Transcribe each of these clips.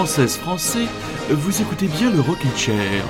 Française, Français, vous écoutez bien le Rockin' Chair.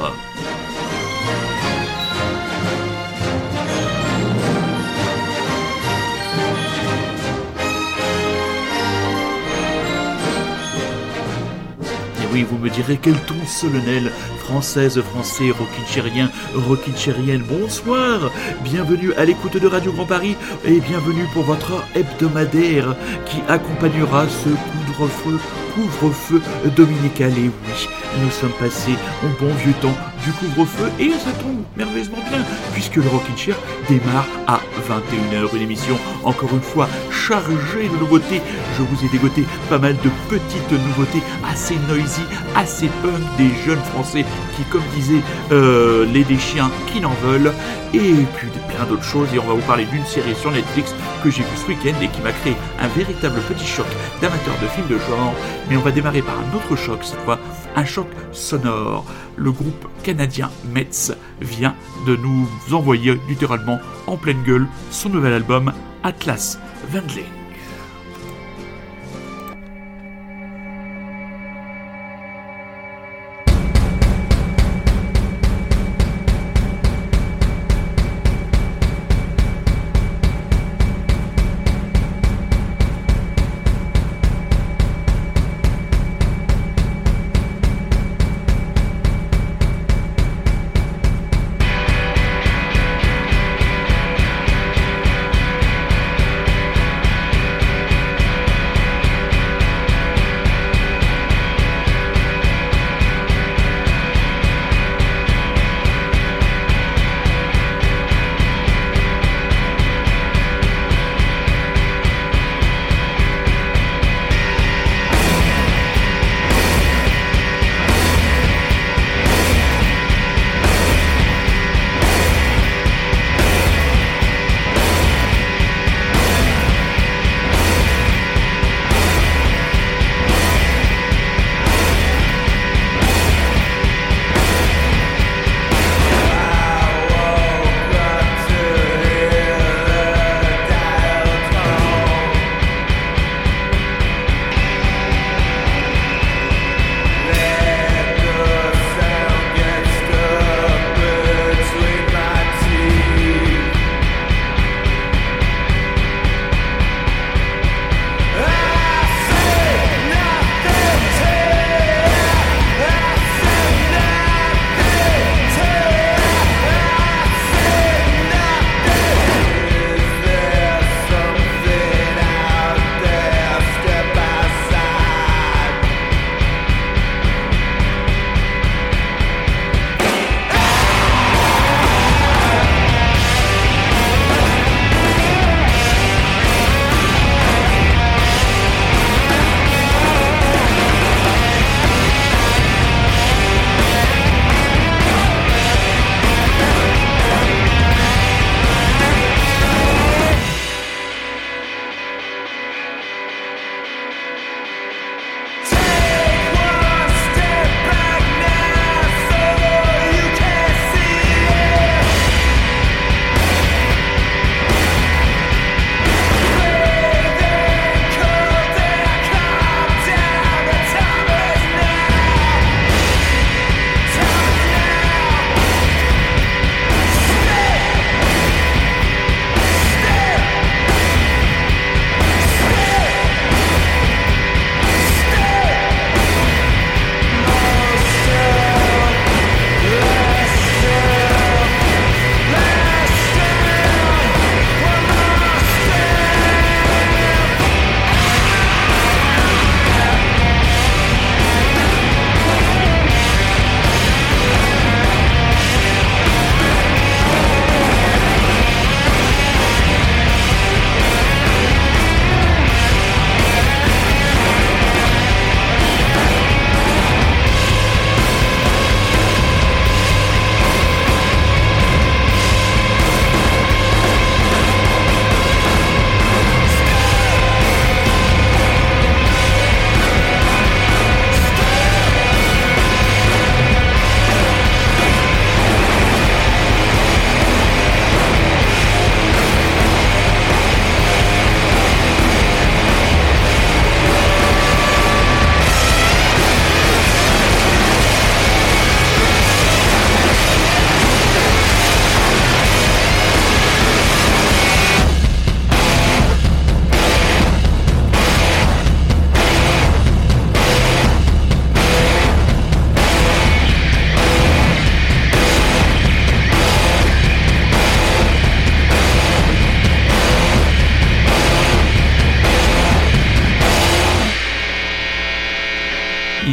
oui, vous me direz quel ton solennel. Française, français, rockinchérien, rockinchérienne, bonsoir. Bienvenue à l'écoute de Radio Grand Paris et bienvenue pour votre hebdomadaire qui accompagnera ce couvre-feu, couvre-feu dominical. Et oui, nous sommes passés au bon vieux temps du couvre-feu et ça tombe merveilleusement bien puisque le Rockin' Chair démarre à 21h. Une émission encore une fois chargée de nouveautés. Je vous ai dégoté pas mal de petites nouveautés assez noisy, assez punk des jeunes français qui, comme disaient euh, les des chiens qui n'en veulent, et puis plein d'autres choses. Et on va vous parler d'une série sur Netflix que j'ai vue ce week-end et qui m'a créé un véritable petit choc d'amateurs de films de genre. Mais on va démarrer par un autre choc cette fois, un choc sonore. Le groupe canadien Metz vient de nous envoyer littéralement en pleine gueule son nouvel album Atlas Vendling.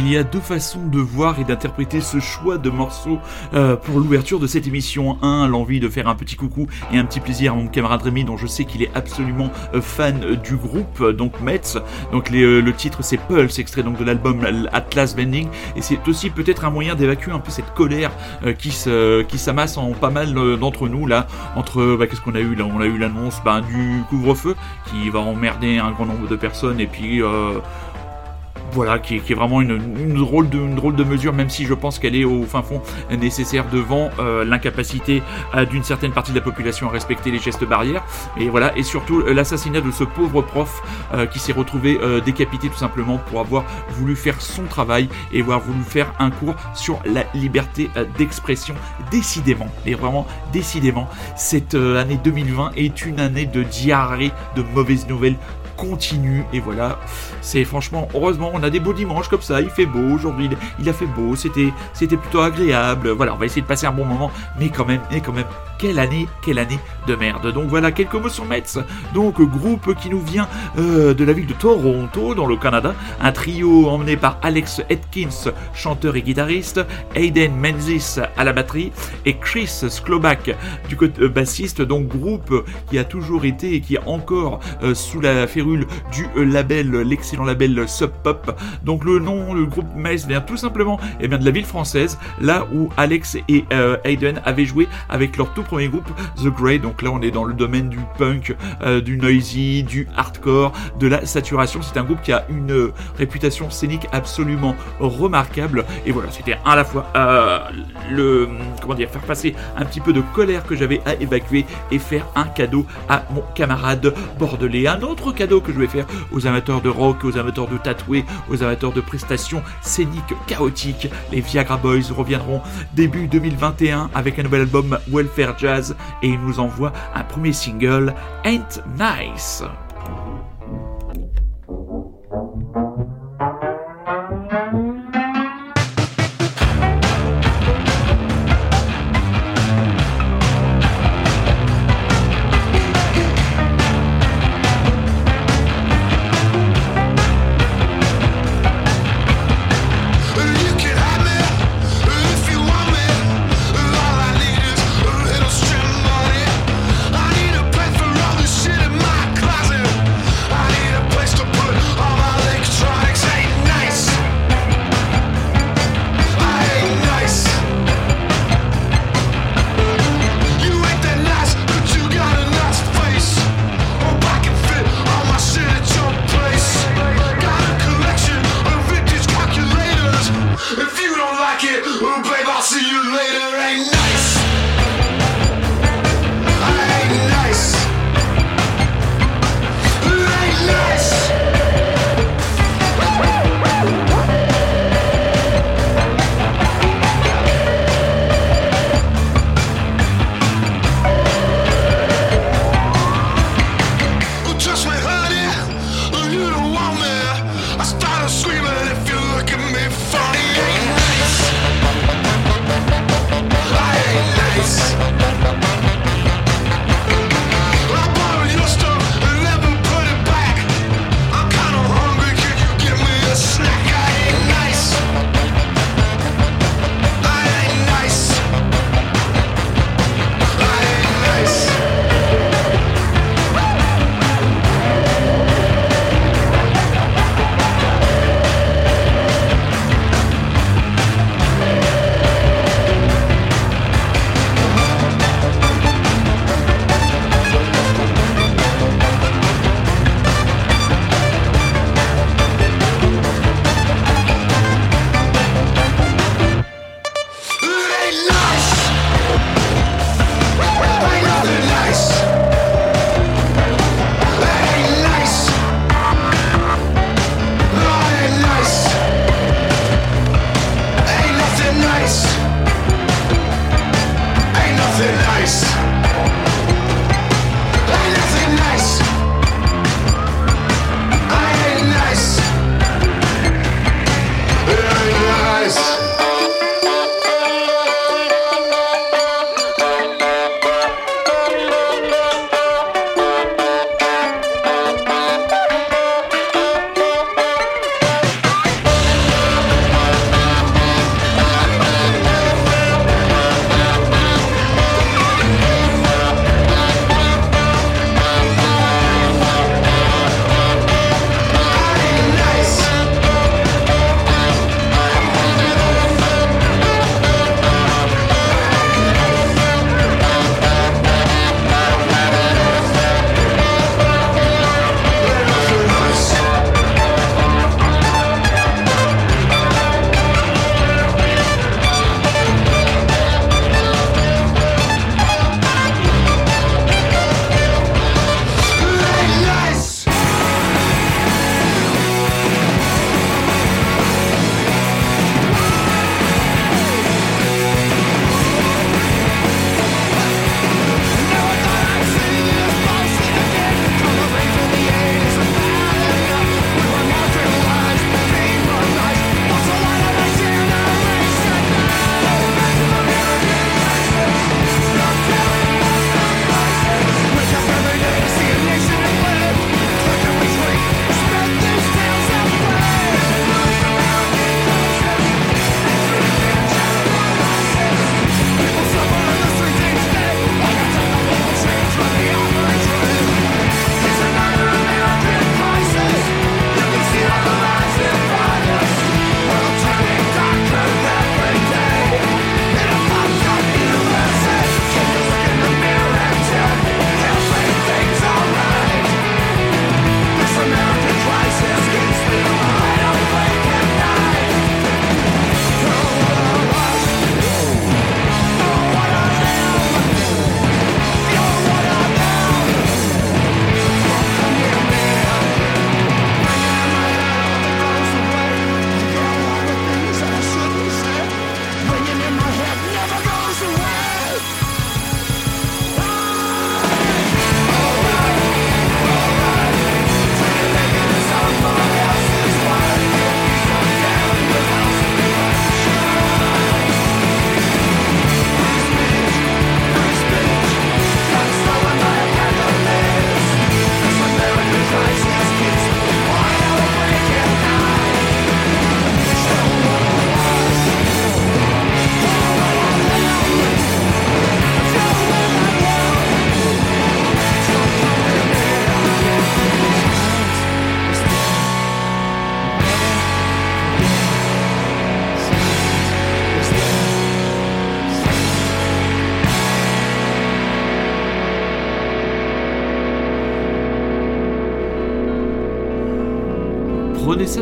Il y a deux façons de voir et d'interpréter ce choix de morceaux euh, pour l'ouverture de cette émission. Un, l'envie de faire un petit coucou et un petit plaisir à mon camarade Rémi, dont je sais qu'il est absolument euh, fan du groupe, donc Metz. Donc euh, le titre c'est Pulse, extrait donc de l'album Atlas Bending, et c'est aussi peut-être un moyen d'évacuer un peu cette colère qui se, qui s'amasse en pas mal d'entre nous là. Entre bah, qu'est-ce qu'on a eu là? On a eu l'annonce bah, du couvre-feu qui va emmerder un grand nombre de personnes et puis voilà, qui, est vraiment une, drôle de, mesure, même si je pense qu'elle est au fin fond nécessaire devant euh, l'incapacité euh, d'une certaine partie de la population à respecter les gestes barrières. Et voilà, et surtout euh, l'assassinat de ce pauvre prof qui s'est retrouvé décapité tout simplement pour avoir voulu faire son travail et avoir voulu faire un cours sur la liberté d'expression. Décidément, et vraiment décidément, cette année 2020 est une année de diarrhée de mauvaises nouvelles continue. Et voilà, c'est franchement, heureusement, on a des beaux dimanches comme ça. Il fait beau aujourd'hui, il a fait beau, c'était, plutôt agréable. Voilà, on va essayer de passer un bon moment, mais quand même, mais quand même, quelle année, quelle année de merde. Donc voilà, quelques mots sur Metz. Donc groupe qui nous vient euh, de la ville de Toronto, dans le Canada. Un trio emmené par Alex Atkins, chanteur et guitariste, Aiden Menzies à la batterie et Chris Sklobak du côté euh, bassiste. Donc groupe qui a toujours été et qui est encore euh, sous la férule du label, l'excellent label Sub Pop. Donc le nom, le groupe Metz vient tout simplement eh de la ville française, là où Alex et Aiden avaient joué avec leur tout premier groupe, The Grey. Donc là, on est dans le domaine du punk, euh, du noisy, du hardcore, de la saturation. C'est un groupe qui a une euh, réputation scénique absolument remarquable. Et voilà, c'était à la fois euh, le comment dire faire passer un petit peu de colère que j'avais à évacuer et faire un cadeau à mon camarade bordelais. Un autre cadeau que je vais faire aux amateurs de rock, aux amateurs de tatoués, aux amateurs de prestations scéniques chaotiques. Les Viagra Boys reviendront début 2021 avec un nouvel album Welfare Jazz et il nous envoie un premier single, Ain't Nice.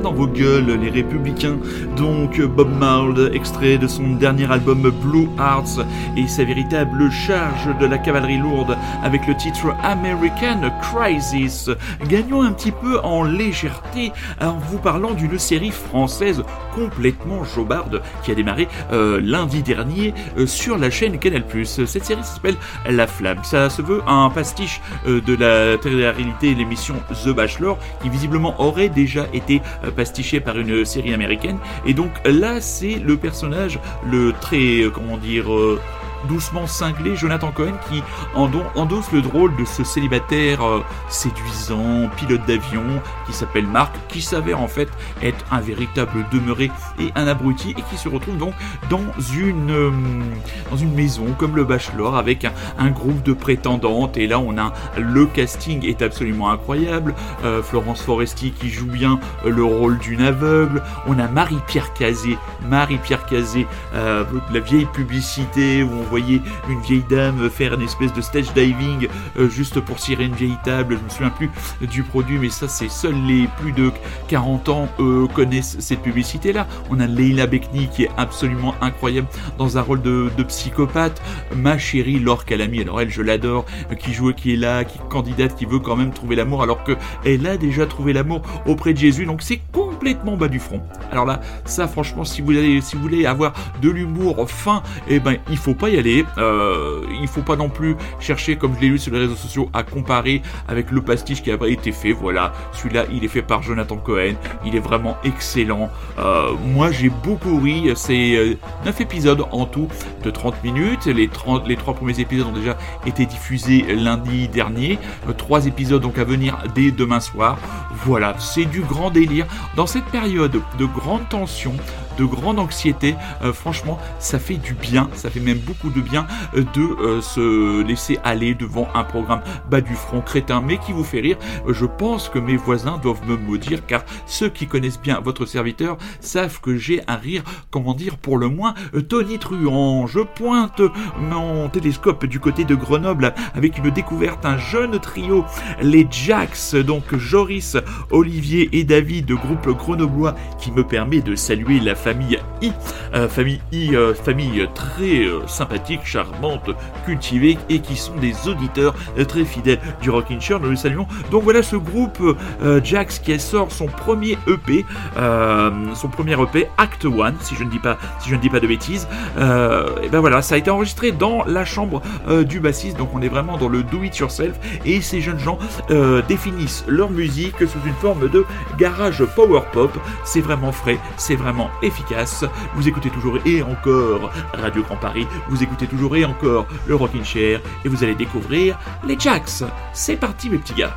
Dans vos gueules, les républicains. Donc Bob Marley, extrait de son dernier album Blue Hearts et sa véritable charge de la cavalerie lourde avec le titre American Crisis. Gagnons un petit peu en légèreté en vous parlant d'une série française complètement jobarde qui a démarré euh, lundi dernier euh, sur la chaîne Canal+. Cette série s'appelle La Flamme. Ça se veut un pastiche euh, de la réalité l'émission The Bachelor qui visiblement aurait déjà été pastiché par une série américaine. Et donc là, c'est le personnage, le très, comment dire, doucement cinglé Jonathan Cohen qui endosse le drôle de ce célibataire euh, séduisant, pilote d'avion qui s'appelle Marc, qui s'avère en fait être un véritable demeuré et un abruti et qui se retrouve donc dans une, euh, dans une maison comme le Bachelor avec un, groupe de prétendantes. Et là on a le casting est absolument incroyable, euh, Florence Foresti qui joue bien le rôle d'une aveugle, on a Marie-Pierre Cazé, Marie-Pierre Cazé, la vieille publicité où on voyez une vieille dame faire une espèce de stage diving euh, juste pour cirer une vieille table. Je me souviens plus du produit, mais ça, c'est seuls les plus de 40 ans euh, connaissent cette publicité-là. On a Leila Bekni qui est absolument incroyable dans un rôle de, psychopathe. Ma chérie Laure Calamy, alors elle, je l'adore, qui joue, qui est là, qui candidate, qui veut quand même trouver l'amour, alors que elle a déjà trouvé l'amour auprès de Jésus. Donc c'est complètement bas du front. Alors là, ça, franchement, si vous, allez, si vous voulez avoir de l'humour fin, eh ben, il faut pas y aller. Euh, il faut pas non plus chercher, comme je l'ai lu sur les réseaux sociaux, à comparer avec le pastiche qui a été fait. Voilà, celui-là, il est fait par Jonathan Cohen. Il est vraiment excellent. Euh, moi, j'ai beaucoup ri. C'est 9 euh, épisodes en tout de 30 minutes. Les, 30, les 3 premiers épisodes ont déjà été diffusés lundi dernier. 3 épisodes donc à venir dès demain soir. Voilà, c'est du grand délire. Dans cette période de grande tension, de grande anxiété. Euh, franchement, ça fait du bien, ça fait même beaucoup de bien euh, de euh, se laisser aller devant un programme bas du front crétin, mais qui vous fait rire. je pense que mes voisins doivent me maudire, car ceux qui connaissent bien votre serviteur savent que j'ai un rire, comment dire, pour le moins tonitruant. Je pointe mon télescope du côté de Grenoble avec une découverte, un jeune trio, les Jacks, donc Joris, Olivier et David, groupe grenoblois, qui me permet de saluer la famille I, euh, famille I, euh, famille très euh, sympathique, charmante, cultivée et qui sont des auditeurs très fidèles du Rockin' Chair. Nous le saluons. Donc voilà ce groupe Jax qui sort son premier EP, son premier EP Act One, si je ne dis pas, si je ne dis pas de bêtises. et ben voilà, ça a été enregistré dans la chambre du bassiste, donc on est vraiment dans le do it yourself et ces jeunes gens définissent leur musique sous une forme de garage power pop. C'est vraiment frais, c'est vraiment efficace Vous écoutez toujours et encore Radio Grand Paris, vous écoutez toujours et encore le Rockin' Chair et vous allez découvrir les Jacks. C'est parti mes petits gars.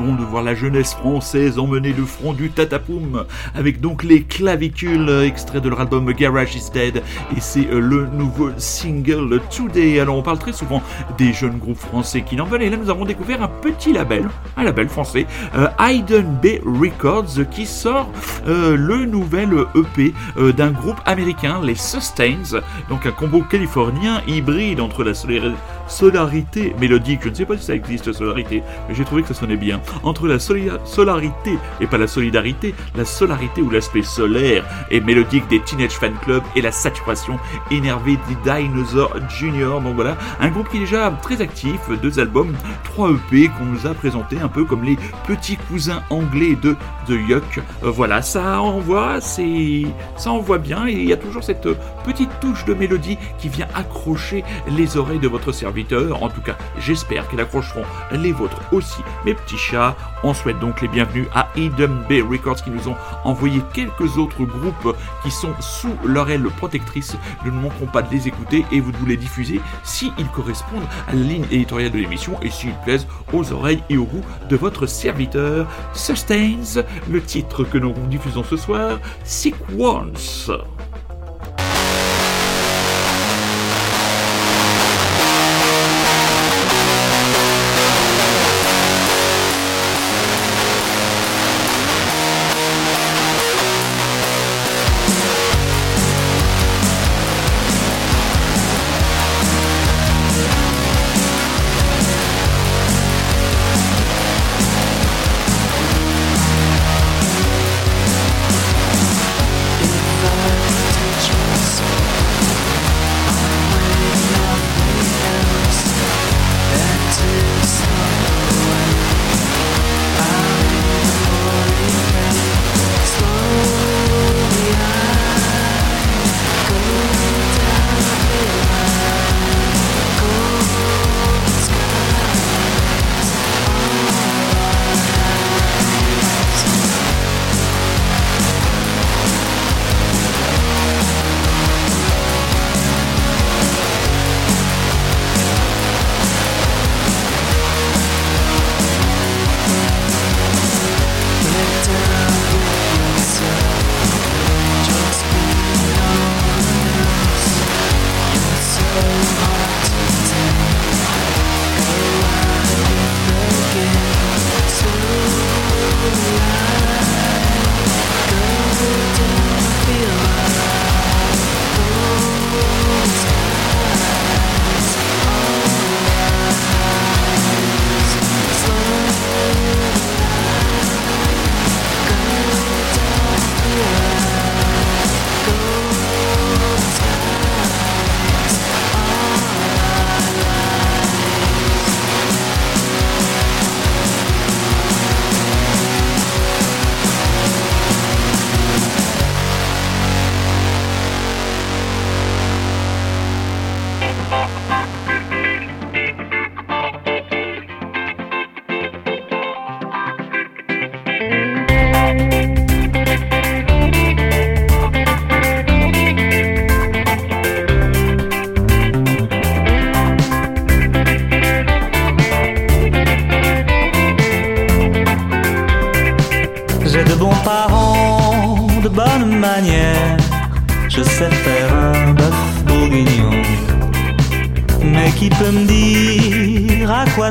De voir la jeunesse française emmener le front du tatapoum avec donc les clavicules extraits de leur album Garage is Dead et c'est euh, le nouveau single Today. Alors on parle très souvent des jeunes groupes français qui n'en veulent et là nous avons découvert un petit label, un label français, euh, Hayden Bay Records qui sort euh, le nouvel EP d'un groupe américain, les Sustains, donc un combo californien hybride entre la solarité mélodique, je ne sais pas si ça existe solarité, mais j'ai trouvé que ça sonnait bien, entre la solarité et pas la solidarité, la solarité ou l'aspect solaire et mélodique des Teenage Fan Club et la saturation énervée des Dinosaur Junior. Donc voilà, un groupe qui est déjà très actif, deux albums, trois EP qu'on nous a présentés un peu comme les petits cousins anglais de The Yuck. Euh, voilà, ça envoie, c'est ça envoie bien et il y a toujours cette petite touche de mélodie qui vient accrocher les oreilles de votre serviteur. En tout cas, j'espère qu'elles accrocheront les vôtres aussi, mes petits chats. On souhaite donc les bienvenus à Eden Bay Records qui nous ont envoyé quelques autres groupes qui sont sous leur aile protectrice. Nous ne manquerons pas de les écouter et vous de vous les diffuser s'ils correspondent à la ligne éditoriale de l'émission et s'ils plaisent aux oreilles et au goût de votre serviteur. Sustains, le titre que nous diffusons ce soir, Sequence.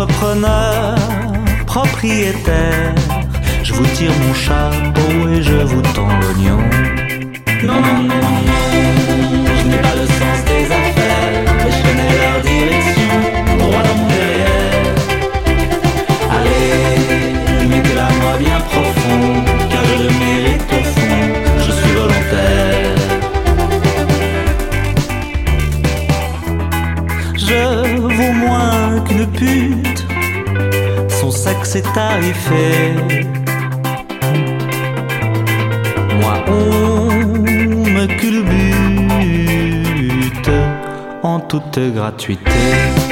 Entrepreneur, propriétaire, je vous tire mon chapeau et je vous tends l'oignon. Non, non, non, son sexe est tarifé. Moi, on me culbute en toute gratuité.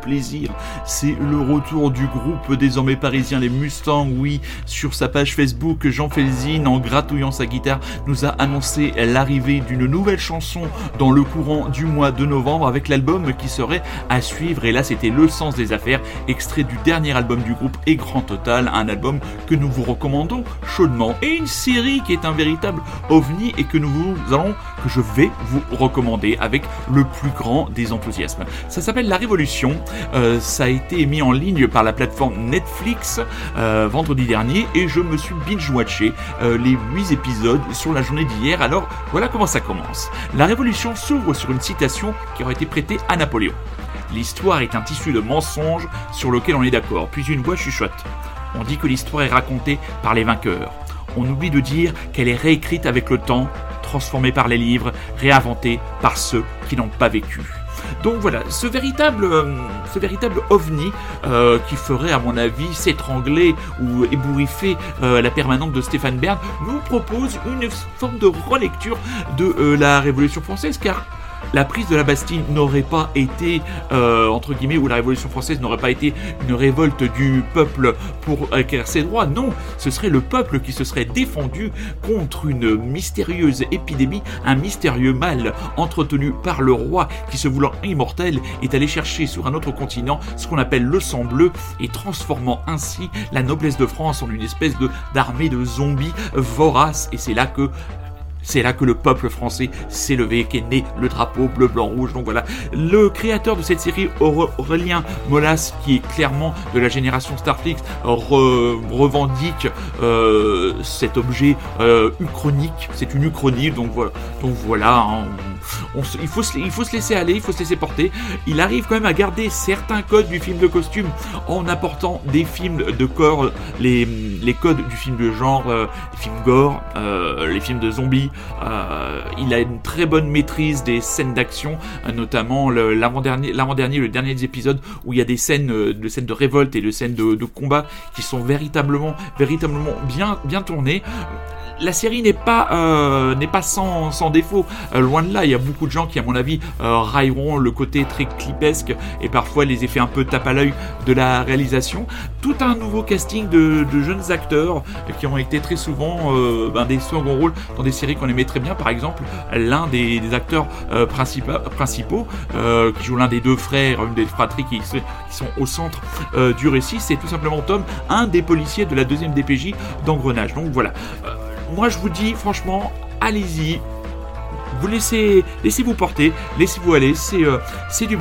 Plaisir. C'est le retour du groupe désormais parisien Les Mustangs. Oui, sur sa page Facebook, Jean Felzin, en gratouillant sa guitare, nous a annoncé l'arrivée d'une nouvelle chanson dans le courant du mois de novembre avec l'album qui serait à suivre. Et là, c'était Le Sens des Affaires, extrait du dernier album du groupe et Grand Total, un album que nous vous recommandons chaudement. Et une série qui est un véritable ovni et que nous allons, que je vais vous recommander avec le plus grand des enthousiasmes. Ça s'appelle La Révolution. Euh, ça a été mis en ligne par la plateforme Netflix euh, vendredi dernier et je me suis binge-watché euh, les 8 épisodes sur la journée d'hier. Alors voilà comment ça commence. La Révolution s'ouvre sur une citation qui aurait été prêtée à Napoléon. L'histoire est un tissu de mensonges sur lequel on est d'accord, puis une voix chuchote. On dit que l'histoire est racontée par les vainqueurs. On oublie de dire qu'elle est réécrite avec le temps, transformée par les livres, réinventée par ceux qui n'ont pas vécu. Donc voilà, ce véritable, euh, ovni euh, qui ferait, à mon avis, s'étrangler ou ébouriffer euh, la permanente de Stéphane Bern nous propose une forme de relecture de la Révolution française, car la prise de la Bastille n'aurait pas été, euh, entre guillemets, ou la Révolution française n'aurait pas été une révolte du peuple pour acquérir ses droits. Non, ce serait le peuple qui se serait défendu contre une mystérieuse épidémie, un mystérieux mal entretenu par le roi qui, se voulant immortel, est allé chercher sur un autre continent ce qu'on appelle le sang bleu et transformant ainsi la noblesse de France en une espèce d'armée de zombies voraces. Et c'est là que c'est là que le peuple français s'est levé, qu'est né le drapeau bleu, blanc, rouge. Donc voilà, le créateur de cette série, Aurélien Molas, qui est clairement de la génération Starflix, revendique euh, cet objet euh, uchronique. C'est une uchronie, donc voilà. Donc voilà, hein, il, faut se, il faut se laisser aller, il faut se laisser porter. Il arrive quand même à garder certains codes du film de costume en apportant des films de corps, les, les codes du film de genre, euh, les films gore, euh, les films de zombies. Euh, il a une très bonne maîtrise des scènes d'action, notamment l'avant-dernier, le dernier des épisodes où il y a des scènes de scènes de révolte et de scènes de, combat qui sont véritablement, véritablement bien, bien tournées la série n'est pas, pas sans, défaut, loin de là. Il y a beaucoup de gens qui, à mon avis, railleront le côté très clipesque et parfois les effets un peu tape à l'œil de la réalisation. Tout un nouveau casting de, jeunes acteurs qui ont été très souvent ben, des seconds rôles dans des séries qu'on aimait très bien. Par exemple, l'un des, acteurs principaux, qui joue l'un des deux frères, une des fratries qui, qui sont au centre du récit, c'est tout simplement Tom, un des policiers de la deuxième DPJ d'Engrenage. Donc voilà. Euh, moi je vous dis franchement, allez-y, vous laissez, laissez-vous porter, laissez-vous aller, c'est euh, c'est du.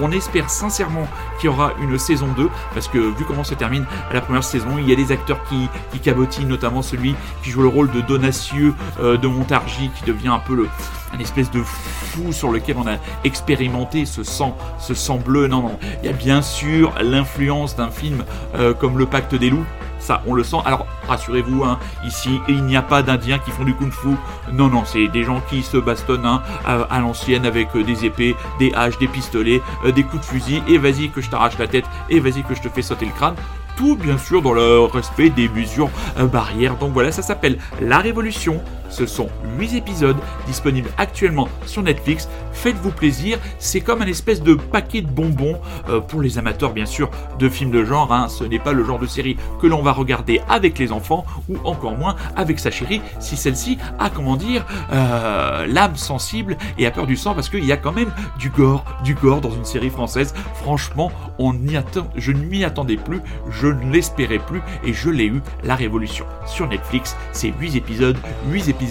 On espère sincèrement qu'il y aura une saison 2, parce que vu comment se termine la première saison, il y a des acteurs qui, qui cabotinent, notamment celui qui joue le rôle de Donacieux euh, de Montargis, qui devient un peu le, un espèce de fou sur lequel on a expérimenté ce sang, ce sang bleu. Non, non, il y a bien sûr l'influence d'un film euh, comme Le Pacte des loups, ça, on le sent. Alors, rassurez-vous, hein, ici, il n'y a pas d'Indiens qui font du kung-fu. Non, non, c'est des gens qui se bastonnent hein, à, l'ancienne avec euh, des épées, des haches, des pistolets, euh, des coups de fusil. Et vas-y que je t'arrache la tête. Et vas-y que je te fais sauter le crâne tout bien sûr dans le respect des mesures euh, barrières. Donc voilà, ça s'appelle La Révolution. Ce sont 8 épisodes disponibles actuellement sur Netflix. Faites-vous plaisir, c'est comme un espèce de paquet de bonbons euh, pour les amateurs bien sûr de films de genre. Hein. Ce n'est pas le genre de série que l'on va regarder avec les enfants ou encore moins avec sa chérie si celle-ci a comment dire euh, l'âme sensible et a peur du sang parce qu'il y a quand même du gore, du gore dans une série française. Franchement, je ne m'y attendais plus je ne l'espérais plus et je l'ai eu, La Révolution. Sur Netflix, c'est 8 épisodes, 8 épisodes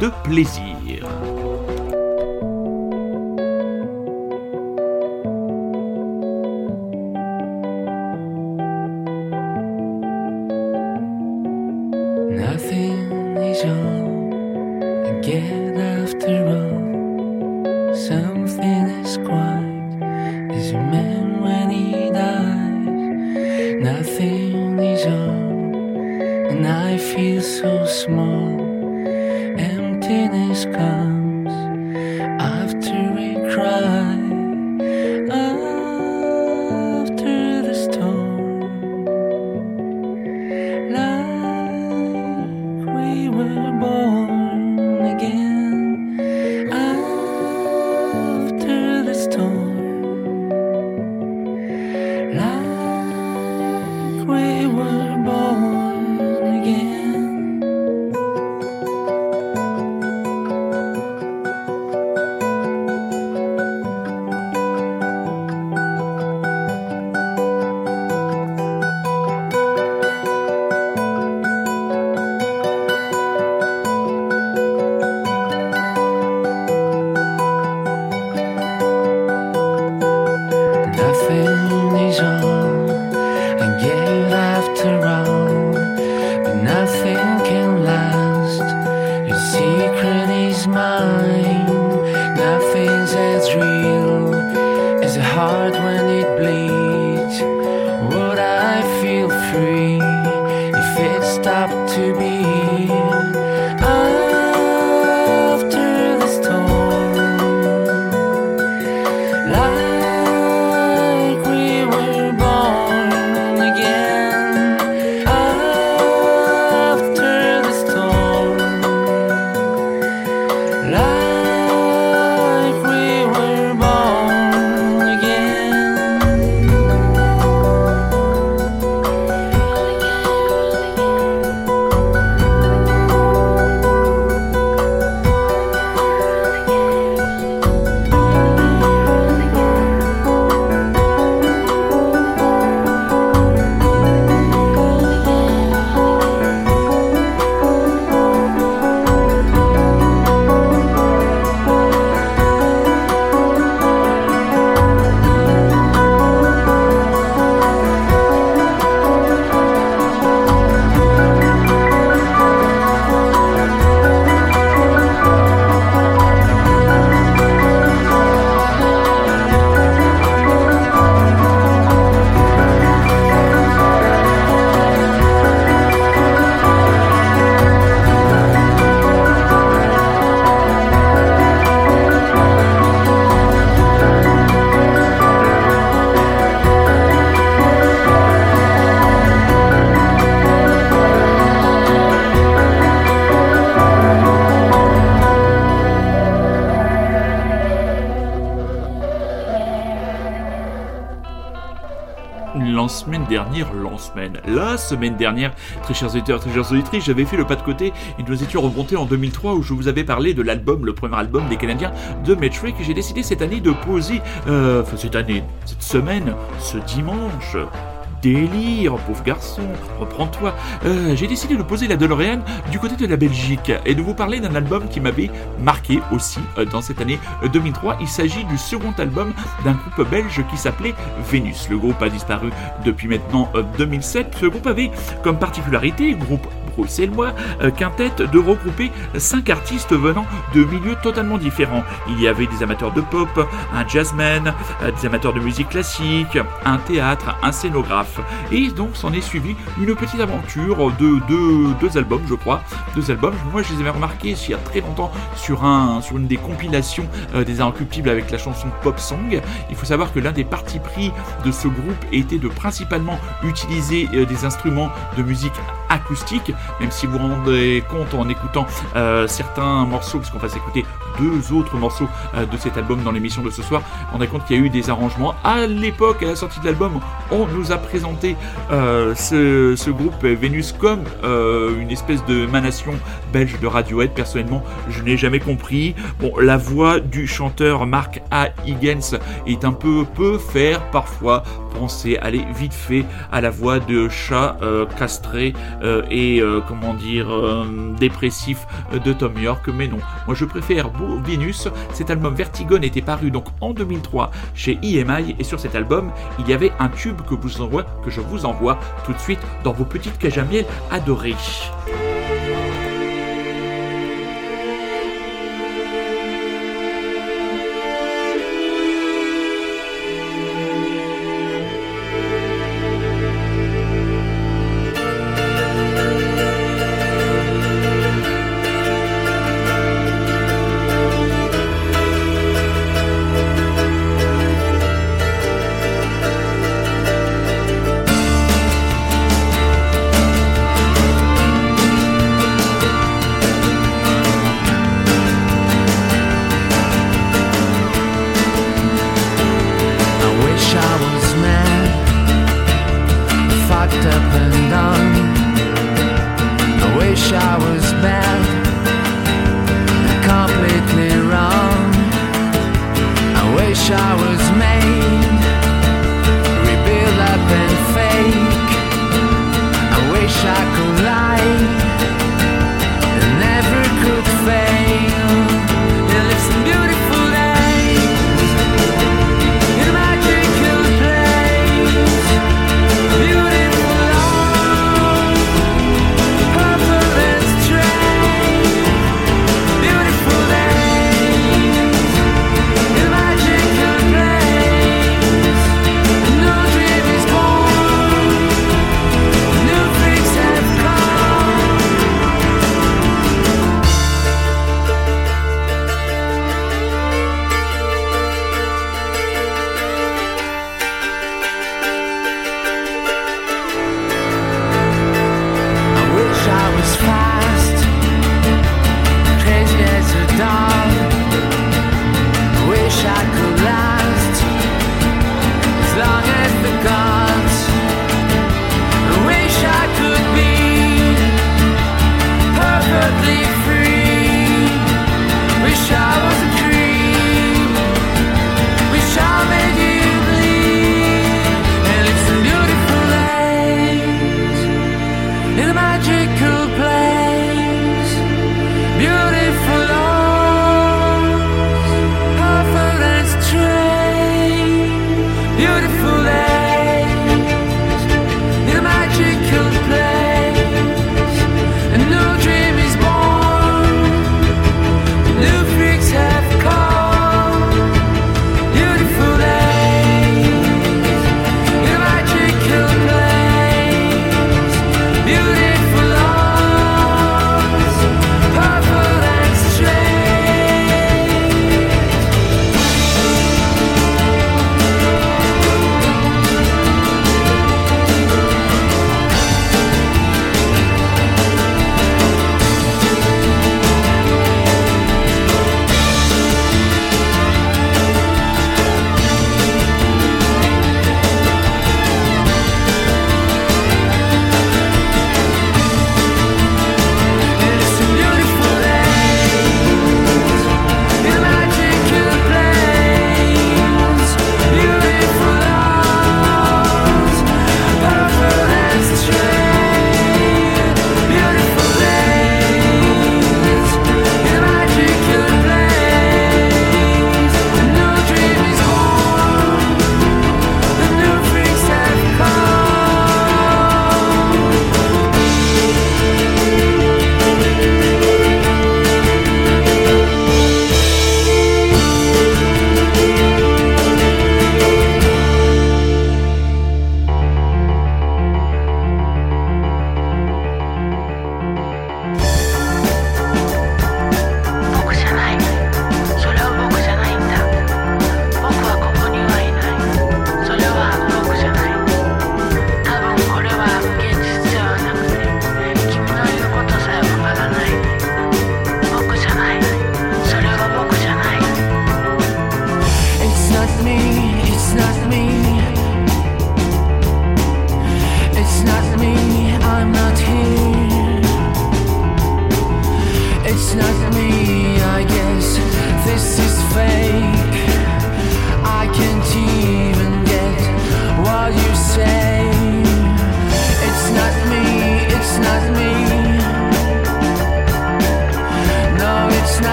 de plaisir. Semaine, dernière, très chers auditeurs, très chers auditrices, j'avais fait le pas de côté et nous étions remontés en 2003 où je vous avais parlé de l'album, le premier album des Canadiens de Metric et j'ai décidé cette année de poser, euh, cette année, cette semaine, ce dimanche, délire, pauvre garçon, reprends-toi. Euh, j'ai décidé de poser la DeLorean du côté de la Belgique et de vous parler d'un album qui m'avait marqué aussi euh, dans cette année 2003. Il s'agit du second album d'un groupe belge qui s'appelait Vénus. Le groupe a disparu depuis maintenant 2007. Ce groupe avait comme particularité, groupe bruxellois, euh, quintette de regrouper cinq artistes venant de milieux totalement différents. Il y avait des amateurs de pop, un jazzman, euh, des amateurs de musique classique, un théâtre, un scénographe. Et donc s'en est suivi une petite aventure de deux, albums, je crois. Deux albums. Moi, je les avais remarqués il y a très longtemps sur, un, sur une des compilations euh, des Inrecuptibles avec la chanson Pop Song. Il faut savoir que l'un des partis pris de ce groupe était de principalement utiliser des instruments de musique acoustique, même si vous rendez compte en écoutant euh, certains morceaux, puisqu'on va s'écouter deux autres morceaux euh, de cet album dans l'émission de ce soir, on a compte qu'il y a eu des arrangements. À l'époque, à la sortie de l'album, on nous a présenté euh, ce, groupe Vénus comme une espèce de manation belge de Radiohead. Personnellement, je n'ai jamais compris. Bon, la voix du chanteur Mark A. Higgins est un peu peut faire parfois penser, aller vite fait à la voix de chat castré euh, et euh, comment dire euh, dépressif de Tom York, mais non. Moi je préfère Venus. Cet album Vertigon était paru donc en 2003 chez EMI et sur cet album il y avait un tube que, que je vous envoie tout de suite dans vos petites cages à miel adorées.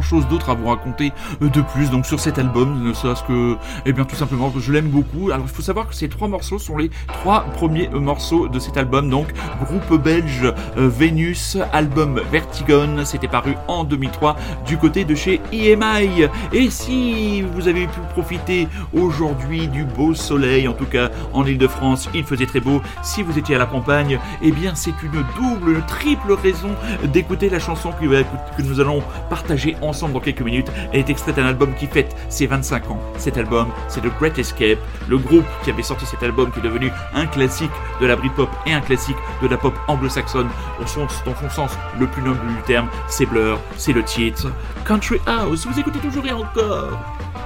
Chose d'autre à vous raconter de plus donc sur cet album, ne serait-ce que, eh bien tout simplement je l'aime beaucoup. Alors il faut savoir que ces trois morceaux sont les trois premiers morceaux de cet album, donc groupe belge Vénus, album Vertigon, c'était paru en 2003 du côté de chez EMI. Et si vous avez pu profiter aujourd'hui du beau soleil, en tout cas en Ile-de-France, il faisait très beau. Si vous étiez à la campagne, eh bien c'est une double, triple raison d'écouter la chanson que, nous allons partager ensemble dans quelques minutes. Elle est extraite d'un album qui fête ses 25 ans. Cet album, c'est The Great Escape, le groupe qui avait sorti cet album qui est devenu un classique de la Britpop et un classique de la pop anglo-saxonne dans son sens le plus noble du terme. C'est Blur, c'est le titre Country House. Vous écoutez toujours et encore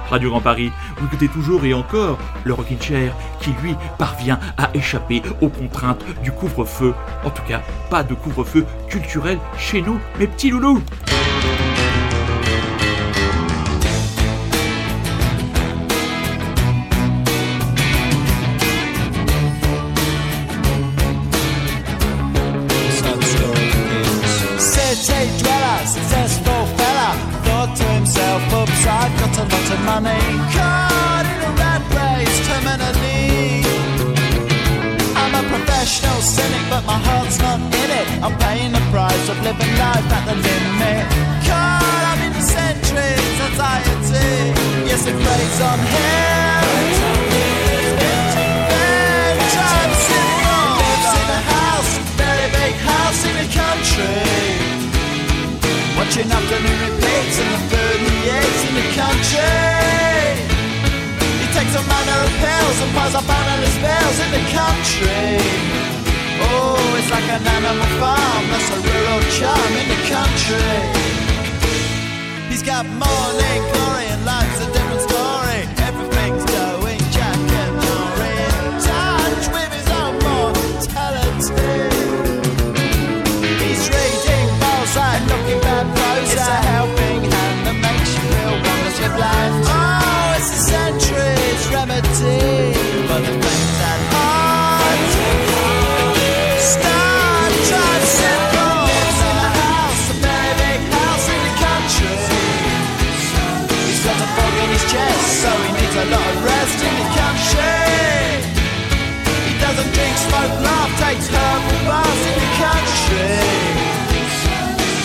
Radio Grand Paris, vous écoutez toujours et encore le Rockin' Chair qui lui parvient à échapper aux contraintes du couvre-feu. En tout cas, pas de couvre-feu culturel chez nous, mes petits loulous. Country. Oh, it's like an animal farm, that's a rural charm in the country. He's got morning glory and life's of different chest, so he needs a lot of rest in the country. He doesn't drink, smoke, laugh, takes herbal baths in the country.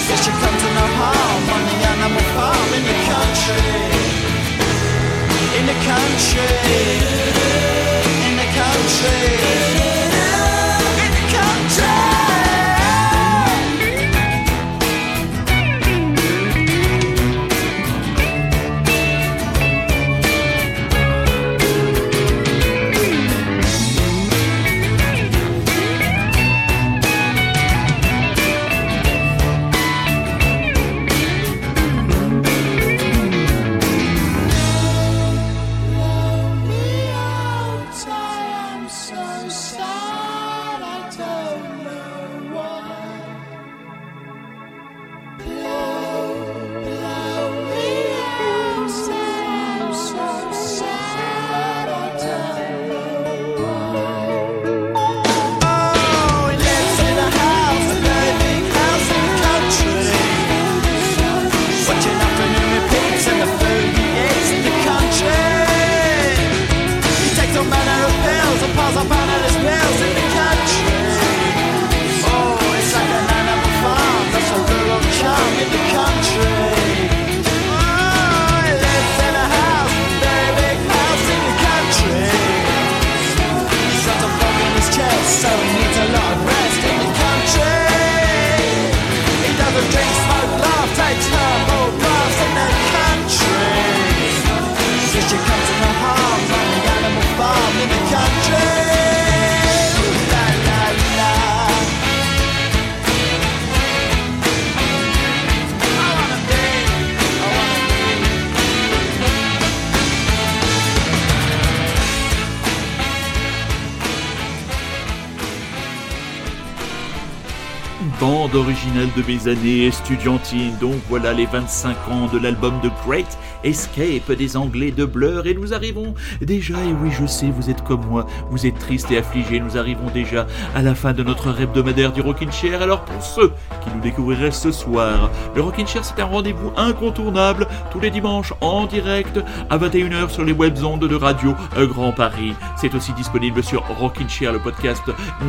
There should come to no harm on the animal farm in the country. In the country. Bande originale de mes années estudiantines. Donc voilà les 25 ans de l'album de Great Escape des Anglais de Blur. Et nous arrivons déjà, et oui je sais, vous êtes comme moi, vous êtes triste et affligé, nous arrivons déjà à la fin de notre hebdomadaire du Rockin' Chair. Alors pour ceux qui nous découvriraient ce soir, le Rockin' Chair c'est un rendez-vous incontournable tous les dimanches en direct à 21h sur les web ondes de Radio Grand Paris. C'est aussi disponible sur Rockin' Chair, le podcast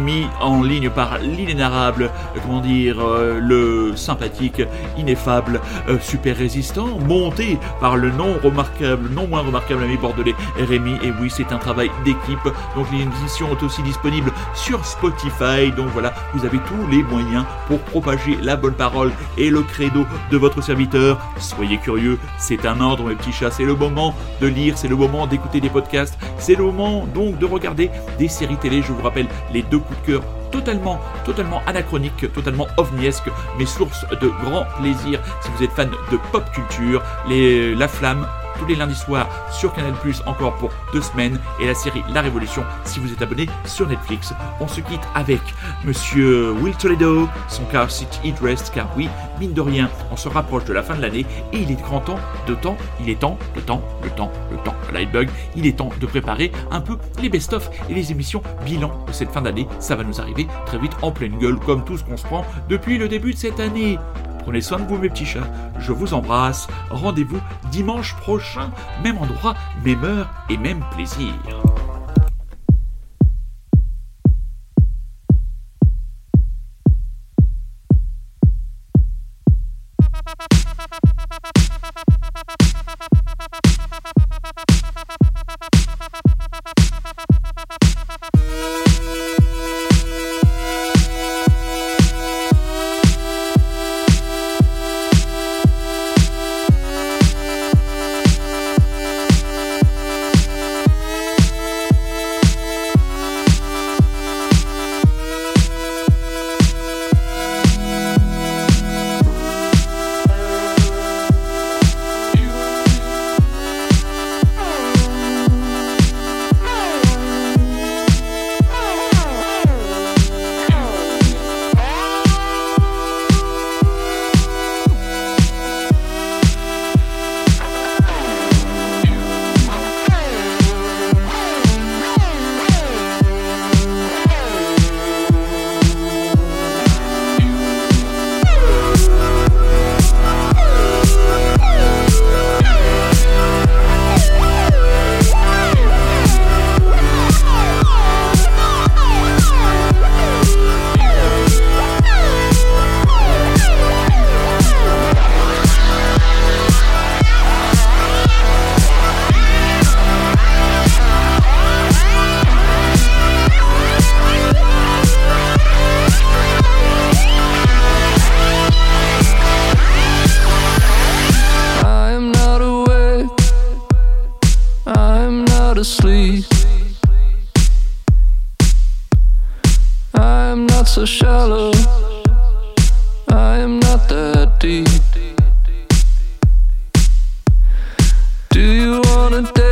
mis en ligne par l'inénarrable, comment dire, euh, le sympathique, ineffable, euh, super résistant, monté par le non remarquable, non moins remarquable ami bordelais Rémi. Et oui, c'est un travail d'équipe. Donc les émissions sont aussi disponibles sur Spotify. Donc voilà, vous avez tous les moyens pour propager la bonne parole et le credo de votre serviteur. Soyez curieux, c'est un ordre mes petits chats, c'est le moment de lire, c'est le moment d'écouter des podcasts, c'est le moment donc de regarder des séries télé. Je vous rappelle les deux coups de cœur totalement, totalement anachroniques, totalement ovniesques, mais source de grand plaisir. Si vous êtes fan de pop culture, les, La Flamme, tous les lundis soirs sur Canal Plus encore pour deux semaines et la série La Révolution si vous êtes abonné sur Netflix. On se quitte avec Monsieur Will Toledo, son car City Eat Rest, car oui, mine de rien, on se rapproche de la fin de l'année et il est grand temps, de temps, il est temps, le temps, le temps, le temps, Lightbug, il est temps de préparer un peu les best-of et les émissions bilan de cette fin d'année. Ça va nous arriver très vite en pleine gueule comme tout ce qu'on se prend depuis le début de cette année. Prenez soin de vous mes petits chats, je vous embrasse, rendez-vous dimanche prochain, même endroit, même heure et même plaisir. gonna?